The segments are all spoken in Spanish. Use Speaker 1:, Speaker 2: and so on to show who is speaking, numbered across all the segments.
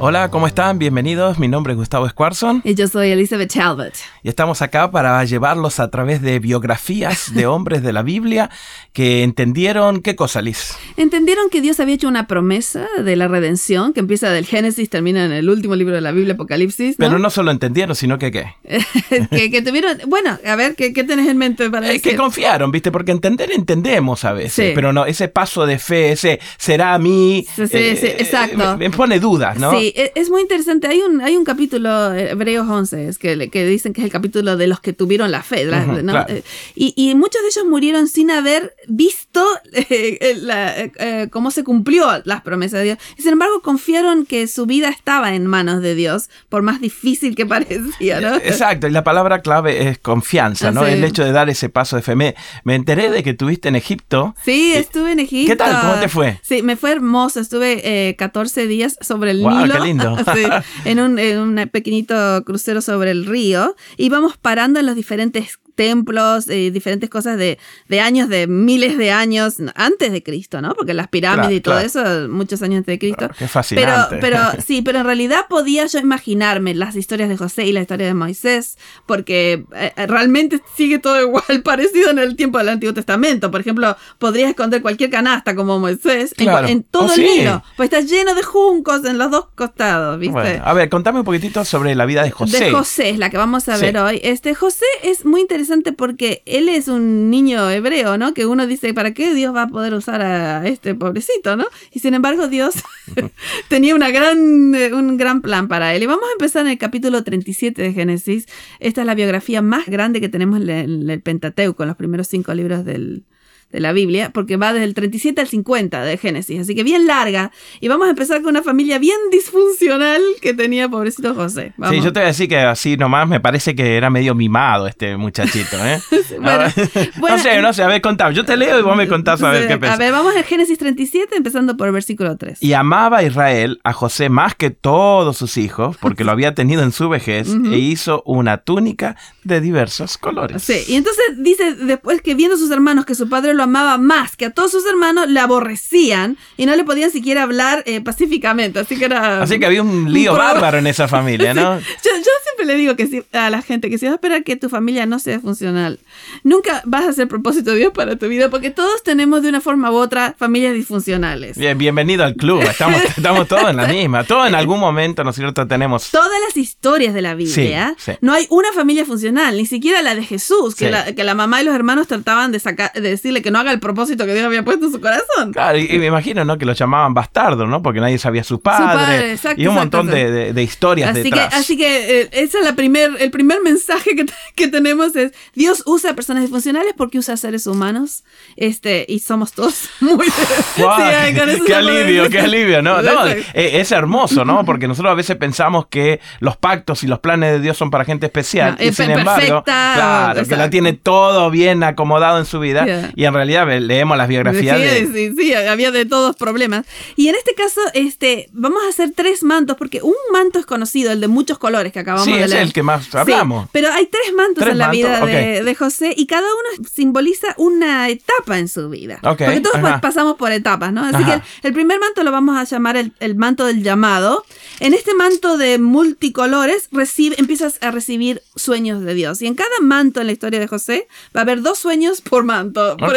Speaker 1: Hola, ¿cómo están? Bienvenidos. Mi nombre es Gustavo Squarson.
Speaker 2: Y yo soy Elizabeth Talbot.
Speaker 1: Y estamos acá para llevarlos a través de biografías de hombres de la Biblia que entendieron qué cosa, Liz.
Speaker 2: Entendieron que Dios había hecho una promesa de la redención que empieza del Génesis, termina en el último libro de la Biblia, Apocalipsis.
Speaker 1: Pero no solo entendieron, sino que qué.
Speaker 2: que, tuvieron. Bueno, a ver, ¿qué, tenés en mente para
Speaker 1: decir? Que confiaron, ¿viste? Porque entender entendemos a veces. Pero no, ese paso de fe, ese será a mí.
Speaker 2: Sí, sí, eh, exacto.
Speaker 1: Me, pone dudas, ¿no?
Speaker 2: Sí, e, es muy interesante. Hay un, hay un capítulo, eh, Hebreos 11, que, que dicen que es el capítulo de los que tuvieron la fe, eh, y, muchos de ellos murieron sin haber visto eh, cómo se cumplió las promesas de Dios. Y sin embargo, confiaron que su vida estaba en manos de Dios, por más difícil que parecía, ¿no?
Speaker 1: Exacto, y la palabra clave es confianza, ¿no? El hecho de dar ese paso de fe. Me, enteré de que estuviste en Egipto.
Speaker 2: Sí, estuve en Egipto.
Speaker 1: ¿Qué tal? ¿Cómo te fue?
Speaker 2: Sí, me fue hermoso. Estuve 14 días sobre el
Speaker 1: wow,
Speaker 2: Nilo.
Speaker 1: Lindo.
Speaker 2: en, un, en un pequeñito crucero sobre el río. Íbamos parando en los diferentes templos, y diferentes cosas de, de, años, de miles de años antes de Cristo, ¿no? Porque las pirámides y todo eso, muchos años antes de Cristo.
Speaker 1: qué fascinante.
Speaker 2: Pero, pero sí, pero en realidad podía yo imaginarme las historias de José y la historia de Moisés, porque eh, realmente sigue todo igual, parecido en el tiempo del Antiguo Testamento. Por ejemplo, podrías esconder cualquier canasta como Moisés en, todo oh, el Nilo, pues está lleno de juncos en los dos costados, ¿viste?
Speaker 1: a ver, contame un poquitito sobre la vida de José.
Speaker 2: De José, es la que vamos a ver hoy. Este José es muy interesante porque él es un niño hebreo, ¿no? Que uno dice, ¿para qué Dios va a poder usar a este pobrecito, ¿no? Y sin embargo Dios tenía una gran, eh, un gran plan para él. Y vamos a empezar en el capítulo 37 de Génesis. Esta es la biografía más grande que tenemos en el Pentateuco, en los primeros cinco libros del, de la Biblia, porque va desde el 37 al 50 de Génesis, así que bien larga. Y vamos a empezar con una familia bien disfuncional que tenía pobrecito José.
Speaker 1: Sí, yo te voy a decir que así nomás me parece que era medio mimado este muchachito. ¿eh? no sé, no sé, a ver, contame. Yo te leo y vos me contás a ver qué pensás.
Speaker 2: A ver, vamos a Génesis 37, empezando por el versículo 3.
Speaker 1: Y amaba a Israel a José más que todos sus hijos, porque lo había tenido en su vejez, e hizo una túnica de diversos colores.
Speaker 2: Sí, y entonces dice después que viendo sus hermanos que su padre lo amaba más que a todos sus hermanos, le aborrecían y no le podían siquiera hablar eh, pacíficamente. Así que era.
Speaker 1: Así que había un lío bárbaro en esa familia, ¿no?
Speaker 2: yo, siempre le digo que a la gente que si vas a esperar que tu familia no sea funcional, nunca vas a hacer propósito de Dios para tu vida, porque todos tenemos de una forma u otra familias disfuncionales.
Speaker 1: Bien, bienvenido al club. Estamos, estamos todos en la misma. Todos en algún momento, ¿no es cierto? Tenemos.
Speaker 2: Todas las historias de la Biblia. No hay una familia funcional, ni siquiera la de Jesús, que, la, que la mamá y los hermanos trataban de, sacar, de decirle que no haga el propósito que Dios había puesto en su corazón.
Speaker 1: Claro, y, me imagino, ¿no? Que lo llamaban bastardo, ¿no? Porque nadie sabía su padre. y un montón de, de, historias
Speaker 2: así
Speaker 1: detrás.
Speaker 2: Que, así que eh, ese es la primer, el primer mensaje que, que, tenemos es Dios usa personas disfuncionales porque usa seres humanos este y somos todos muy...
Speaker 1: qué alivio, qué alivio, ¿no? no eh, es, hermoso, ¿no? Porque nosotros a veces pensamos que los pactos y los planes de Dios son para gente especial. y sin embargo, claro, que la tiene todo bien acomodado en su vida. Y en realidad leemos las biografías.
Speaker 2: Sí, sí, sí, había de todos problemas. Y en este caso, este, vamos a hacer tres mantos, porque un manto es conocido, el de muchos colores que acabamos de leer.
Speaker 1: Sí, es el que más hablamos.
Speaker 2: pero hay tres mantos en la vida de, José y cada uno simboliza una etapa en su vida. porque todos pasamos por etapas, ¿no? Así que el, primer manto lo vamos a llamar el, el, manto del llamado. En este manto de multicolores recibe, empiezas a recibir sueños de Dios. Y en cada manto en la historia de José va a haber dos sueños por manto, por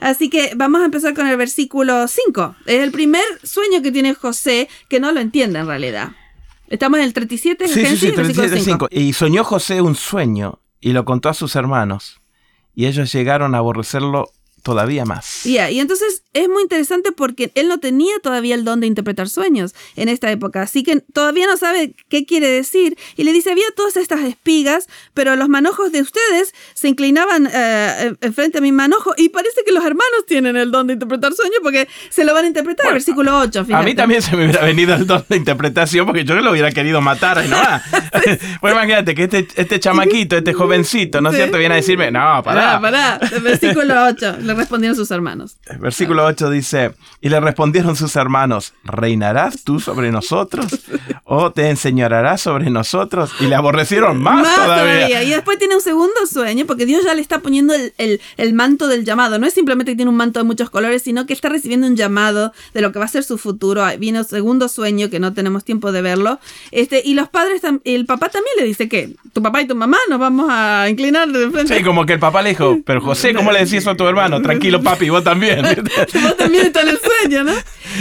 Speaker 2: Así que vamos a empezar con el versículo 5. Es el primer sueño que tiene José que no lo entiende en realidad. Estamos en el 37,
Speaker 1: sí, sí, sí, 37 5. Y soñó José un sueño y lo contó a sus hermanos. Y ellos llegaron a aborrecerlo todavía más.
Speaker 2: y entonces es muy interesante porque él no tenía todavía el don de interpretar sueños en esta época, así que todavía no sabe qué quiere decir. Y le dice, había todas estas espigas, pero los manojos de ustedes se inclinaban eh, frente a mi manojo y parece que los hermanos tienen el don de interpretar sueños porque se lo van a interpretar. versículo 8.
Speaker 1: A mí también se me hubiera venido el don de interpretación porque yo lo hubiera querido matar. ¿no? pues imagínate que este, este chamaquito, este jovencito, ¿no es cierto? Viene a decirme, no, pará.
Speaker 2: Pará, pará. Versículo 8. Le respondieron sus hermanos.
Speaker 1: Versículo 8 dice, y le respondieron sus hermanos, ¿reinarás tú sobre nosotros? ¿O te enseñarás sobre nosotros? Y le aborrecieron más, todavía.
Speaker 2: Y después tiene un segundo sueño, porque Dios ya le está poniendo el, el, manto del llamado. No es simplemente que tiene un manto de muchos colores, sino que está recibiendo un llamado de lo que va a ser su futuro. Viene un segundo sueño que no tenemos tiempo de verlo. Este, y los padres, el papá también le dice que tu papá y tu mamá nos vamos a inclinar de frente.
Speaker 1: Sí, como que el papá le dijo, pero José, ¿cómo le decís eso a tu hermano? Tranquilo, papi, vos también.
Speaker 2: vos también estás en el sueño, ¿no?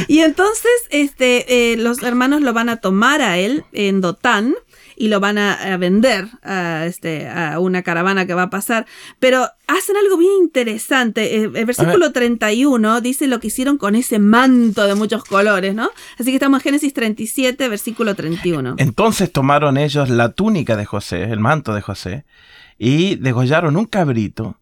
Speaker 2: Y entonces, este, eh, los hermanos lo van a tomar a él en Dotán y lo van a, vender a, este, a una caravana que va a pasar. Pero hacen algo bien interesante. Eh, el versículo 31 dice lo que hicieron con ese manto de muchos colores, ¿no? Así que estamos en Génesis 37, versículo 31.
Speaker 1: Entonces tomaron ellos la túnica de José, el manto de José, y degollaron un cabrito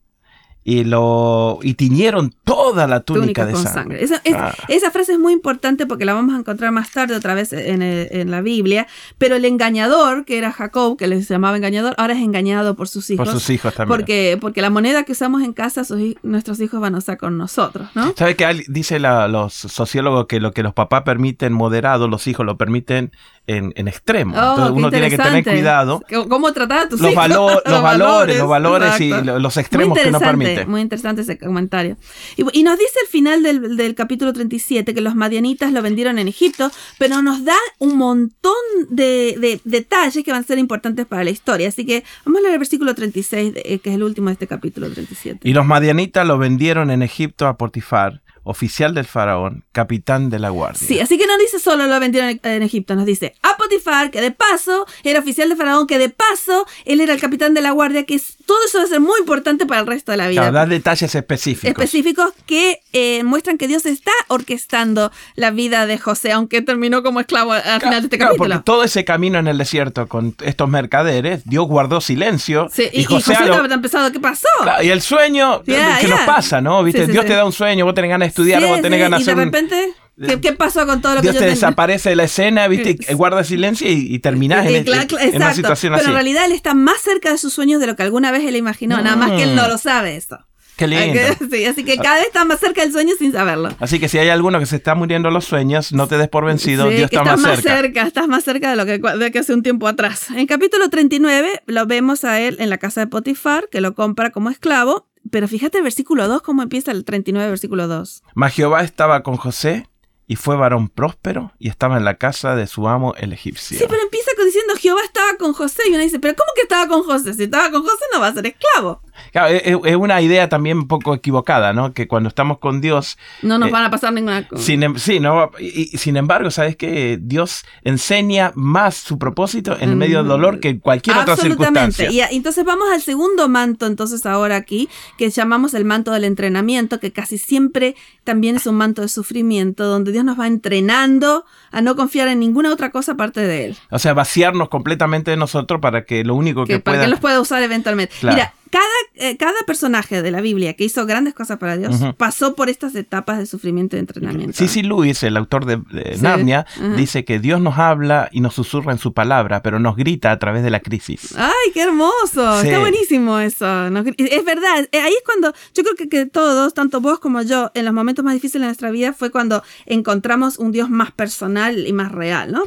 Speaker 1: y lo y tiñeron toda la túnica, de sangre.
Speaker 2: Ah. Esa, frase es muy importante porque la vamos a encontrar más tarde otra vez en, la Biblia, pero el engañador, que era Jacob, que les llamaba engañador, ahora es engañado por sus hijos.
Speaker 1: Por sus hijos también.
Speaker 2: Porque, porque la moneda que usamos en casa, nuestros hijos van a usar con nosotros, ¿no?
Speaker 1: ¿Sabe que dice los sociólogos que lo que los papás permiten moderado, los hijos lo permiten en, en extremo. Oh, Entonces uno tiene que tener cuidado.
Speaker 2: ¿Cómo tratar a tus
Speaker 1: los
Speaker 2: hijos?
Speaker 1: los, valores, los valores y los extremos que no permite.
Speaker 2: Muy interesante ese comentario. Y, nos dice el final del, del, capítulo 37 que los madianitas lo vendieron en Egipto, pero nos da un montón de, de, detalles que van a ser importantes para la historia. Así que vamos a leer el versículo 36, eh, que es el último de este capítulo 37.
Speaker 1: Y los madianitas lo vendieron en Egipto a Potifar oficial del faraón, capitán de la guardia.
Speaker 2: Sí, así que no dice solo lo vendieron en Egipto, nos dice a Potifar, que de paso era oficial del faraón, que de paso él era el capitán de la guardia, que todo eso va a ser muy importante para el resto de la vida.
Speaker 1: Claro, detalles específicos.
Speaker 2: Específicos que eh, muestran que Dios está orquestando la vida de José, aunque terminó como esclavo al final de este claro,
Speaker 1: Porque todo ese camino en el desierto con estos mercaderes, Dios guardó silencio.
Speaker 2: Sí, y, José, estaba tan pesado, ¿qué pasó?
Speaker 1: y el sueño, que nos pasa, ¿no? ¿Viste? Dios te da un sueño, vos tenés ganas de estudiar, vos tenés ganas de
Speaker 2: hacer. Y de repente. ¿Qué, pasó con todo lo
Speaker 1: Dios
Speaker 2: que yo
Speaker 1: te desaparece de la escena, ¿viste? guarda silencio y, y terminás en, una situación
Speaker 2: así. Pero en realidad él está más cerca de sus sueños de lo que alguna vez él imaginó, nada más que él no mm. lo sabe esto.
Speaker 1: Qué lindo.
Speaker 2: Sí, así que cada vez está más cerca del sueño sin saberlo.
Speaker 1: Así que si hay alguno que se está muriendo los sueños, no te des por vencido, Dios está más, más cerca.
Speaker 2: Estás más cerca de lo que, de que hace un tiempo atrás. En capítulo 39 lo vemos a él en la casa de Potifar, que lo compra como esclavo. Pero fíjate el versículo 2, cómo empieza el 39, versículo 2.
Speaker 1: Mas Jehová estaba con José y fue varón próspero y estaba en la casa de su amo el egipcio.
Speaker 2: Sí, pero empieza diciendo Jehová estaba con José y uno dice, pero ¿cómo que estaba con José? Si estaba con José no va a ser esclavo.
Speaker 1: Claro, es, una idea también un poco equivocada, ¿no? Que cuando estamos con Dios...
Speaker 2: No nos eh, van a pasar ninguna cosa.
Speaker 1: Sin, em, sí, no, y, sin embargo, ¿sabes que Dios enseña más su propósito en medio del mm, dolor que cualquier otra circunstancia.
Speaker 2: Y entonces vamos al segundo manto, entonces ahora aquí, que llamamos el manto del entrenamiento, que casi siempre también es un manto de sufrimiento, donde Dios nos va entrenando a no confiar en ninguna otra cosa aparte de Él.
Speaker 1: O sea, vaciarnos completamente de nosotros para que lo único que, pueda...
Speaker 2: Para que los pueda usar eventualmente. Mira, cada, eh, cada personaje de la Biblia que hizo grandes cosas para Dios pasó por estas etapas de sufrimiento y entrenamiento.
Speaker 1: Sí, sí, Luis, el autor de, Narnia, dice que Dios nos habla y nos susurra en su palabra, pero nos grita a través de la crisis.
Speaker 2: ¡Ay, qué hermoso! Está buenísimo eso. es verdad, eh, ahí es cuando yo creo que, que, todos, tanto vos como yo, en los momentos más difíciles de nuestra vida fue cuando encontramos un Dios más personal y más real, ¿no?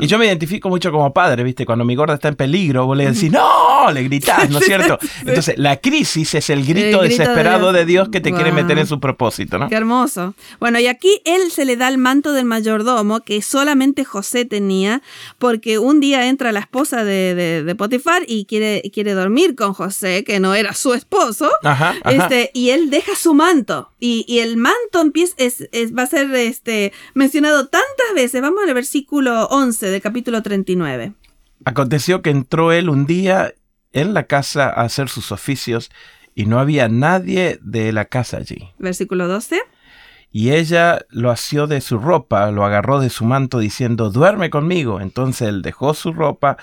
Speaker 1: Y yo me identifico mucho como padre, ¿viste? Cuando mi gorda está en peligro, vos le decís, ¡No! Le gritás, ¿no es cierto? Entonces, la crisis es el grito, desesperado de Dios. que te quiere meter en su propósito, ¿no?
Speaker 2: Qué hermoso. Bueno, y aquí él se le da el manto del mayordomo que solamente José tenía, porque un día entra la esposa de, Potifar y quiere, quiere dormir con José, que no era su esposo, Este, y él deja su manto. Y, el manto empieza, es, va a ser este, mencionado tantas veces. Vamos al versículo 11 del capítulo 39.
Speaker 1: Aconteció que entró él un día en la casa a hacer sus oficios y no había nadie de la casa allí.
Speaker 2: Versículo 12.
Speaker 1: Y ella lo asió de su ropa, lo agarró de su manto diciendo, duerme conmigo. Entonces él dejó su ropa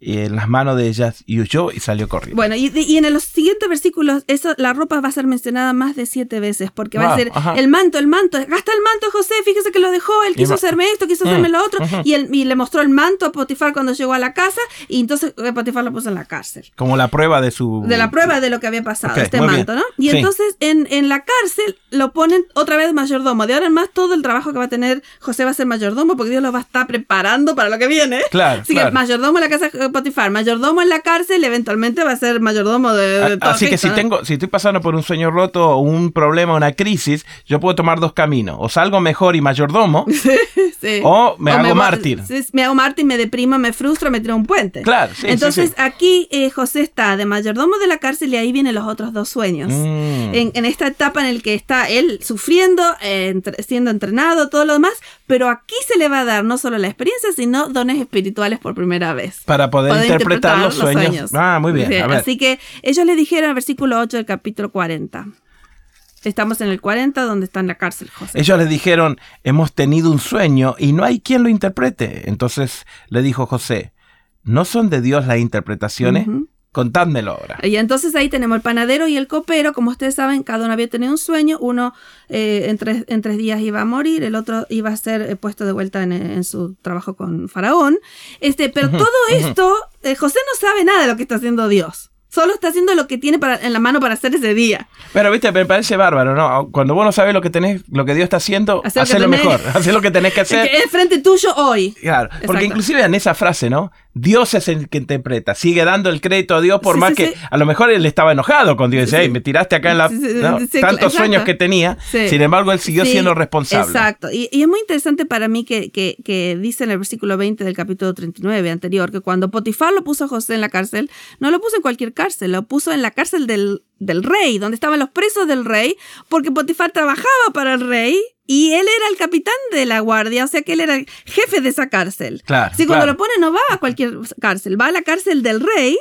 Speaker 1: en las manos de ellas y huyó y salió corriendo.
Speaker 2: Bueno, y, en los siguientes versículos, eso, la ropa va a ser mencionada más de siete veces, porque va a ser el manto, el manto, gasta el manto José, fíjese que lo dejó, él quiso hacerme esto, quiso mm, hacerme lo otro, y, él, y le mostró el manto a Potifar cuando llegó a la casa, y entonces eh, Potifar lo puso en la cárcel.
Speaker 1: Como la prueba de su...
Speaker 2: De la prueba de lo que había pasado, este manto, ¿no? Y entonces en, en la cárcel lo ponen otra vez mayordomo. De ahora en más todo el trabajo que va a tener José va a ser mayordomo, porque Dios lo va a estar preparando para lo que viene.
Speaker 1: Claro.
Speaker 2: Así que mayordomo en la casa de Potifar, mayordomo en la cárcel, eventualmente va a ser mayordomo de,
Speaker 1: de Así que si tengo, si estoy pasando por un sueño roto o un problema, una crisis, yo puedo tomar dos caminos. O salgo mejor y mayordomo, o me hago mártir.
Speaker 2: me hago mártir, me deprimo, me frustro, me tiro un puente.
Speaker 1: Claro,
Speaker 2: Entonces aquí eh, José está de mayordomo de la cárcel y ahí vienen los otros dos sueños. Mm. En, esta etapa en la que está él sufriendo, eh, siendo entrenado, todo lo demás, pero aquí se le va a dar no solo la experiencia, sino dones espirituales por primera vez.
Speaker 1: Para poder, interpretar, los, sueños. Ah, muy bien.
Speaker 2: Así que ellos le dijeron, versículo 8 del capítulo 40. Estamos en el 40 donde está en la cárcel José.
Speaker 1: Ellos le dijeron, hemos tenido un sueño y no hay quien lo interprete. Entonces le dijo José, ¿no son de Dios las interpretaciones? Contádmelo ahora.
Speaker 2: Y entonces ahí tenemos el panadero y el copero. Como ustedes saben, cada uno había tenido un sueño. Uno eh, en, tres, en, tres, días iba a morir, el otro iba a ser eh, puesto de vuelta en, su trabajo con Faraón. Este, pero todo esto, eh, José no sabe nada de lo que está haciendo Dios. Solo está haciendo lo que tiene para, en la mano para hacer ese día.
Speaker 1: Pero, viste, me parece bárbaro, ¿no? Cuando vos no sabes lo que tenés, lo que Dios está haciendo, hacer lo mejor. Hacer lo que tenés que hacer.
Speaker 2: Es frente tuyo hoy.
Speaker 1: Claro. Porque inclusive en esa frase, ¿no? Dios es el que interpreta. Sigue dando el crédito a Dios por más que a lo mejor él estaba enojado con Dios. Dice, me tiraste acá en la... Tantos sueños que tenía. Sin embargo, él siguió siendo responsable.
Speaker 2: Exacto. Y, es muy interesante para mí que, que, dice en el versículo 20 del capítulo 39 anterior que cuando Potifar lo puso a José en la cárcel, no lo puso en cualquier cárcel, lo puso en la cárcel del, del rey, donde estaban los presos del rey, porque Potifar trabajaba para el rey y él era el capitán de la guardia, o sea que él era el jefe de esa cárcel.
Speaker 1: Claro.
Speaker 2: Si cuando lo pone no va a cualquier cárcel, va a la cárcel del rey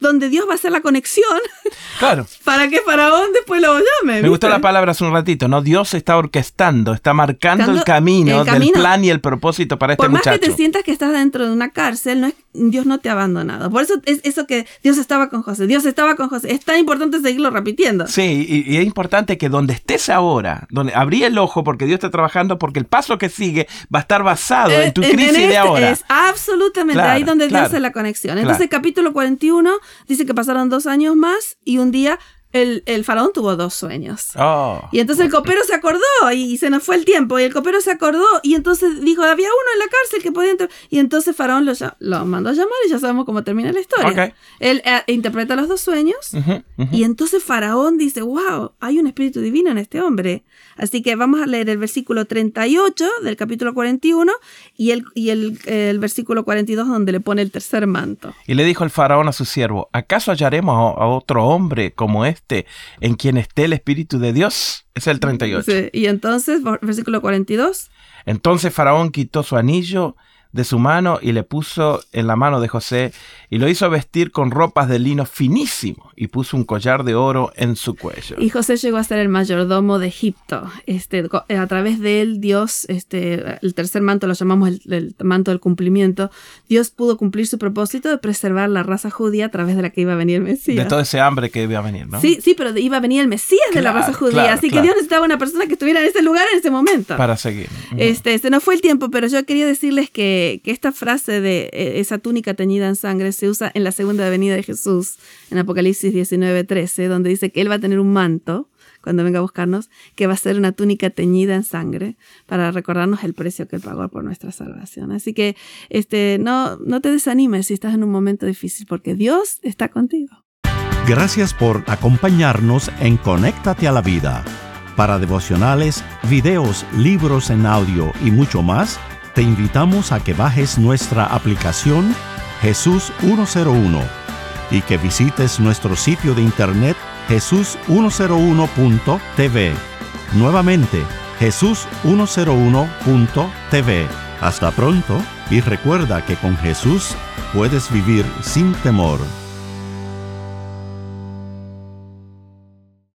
Speaker 2: donde Dios va a hacer la conexión.
Speaker 1: Claro.
Speaker 2: para que Faraón después lo llame.
Speaker 1: Me gustó la palabra hace un ratito, ¿no? Dios está orquestando, está marcando el camino, del plan y el propósito para este muchacho.
Speaker 2: Por más que te sientas que estás dentro de una cárcel, no es, Dios no te ha abandonado. Por eso es eso que Dios estaba con José, Dios estaba con José. Es tan importante seguirlo repitiendo.
Speaker 1: Sí, y, es importante que donde estés ahora, donde abrí el ojo porque Dios está trabajando, porque el paso que sigue va a estar basado en tu crisis de este ahora. Es
Speaker 2: absolutamente ahí donde Dios hace la conexión. Entonces, capítulo 41 dice que pasaron dos años más y un día el, el, faraón tuvo dos sueños.
Speaker 1: Oh.
Speaker 2: y entonces el copero se acordó y, se nos fue el tiempo. Y el copero se acordó y entonces dijo, había uno en la cárcel que podía entrar. Y entonces faraón lo, lo mandó a llamar y ya sabemos cómo termina la historia. Él eh, interpreta los dos sueños y entonces faraón dice, wow, hay un espíritu divino en este hombre. Así que vamos a leer el versículo 38 del capítulo 41 y el, y el, el versículo 42 donde le pone el tercer manto.
Speaker 1: Y le dijo el faraón a su siervo, ¿acaso hallaremos a otro hombre como este? En quien esté el Espíritu de Dios. Es el 38.
Speaker 2: y entonces, versículo 42.
Speaker 1: Entonces Faraón quitó su anillo de su mano y le puso en la mano de José y lo hizo vestir con ropas de lino finísimo y puso un collar de oro en su cuello.
Speaker 2: Y José llegó a ser el mayordomo de Egipto. Este, eh, a través de él, Dios, este, el tercer manto lo llamamos el, manto del cumplimiento, Dios pudo cumplir su propósito de preservar la raza judía a través de la que iba a venir el Mesías.
Speaker 1: De todo ese hambre que iba a venir, ¿no?
Speaker 2: Sí, sí, pero iba a venir el Mesías de la raza judía. así que Dios necesitaba una persona que estuviera en ese lugar en ese momento.
Speaker 1: Para seguir.
Speaker 2: Este, se nos fue el tiempo, pero yo quería decirles que que, esta frase de eh, esa túnica teñida en sangre se usa en la segunda venida de Jesús, en Apocalipsis 19, 13, donde dice que Él va a tener un manto cuando venga a buscarnos, que va a ser una túnica teñida en sangre para recordarnos el precio que Él pagó por nuestra salvación. Así que este, no, no te desanimes si estás en un momento difícil, porque Dios está contigo.
Speaker 3: Gracias por acompañarnos en Conéctate a la Vida. Para devocionales, videos, libros en audio y mucho más, te invitamos a que bajes nuestra aplicación Jesús 101 y que visites nuestro sitio de internet jesús101.tv. Nuevamente, jesús101.tv. Hasta pronto y recuerda que con Jesús puedes vivir sin temor.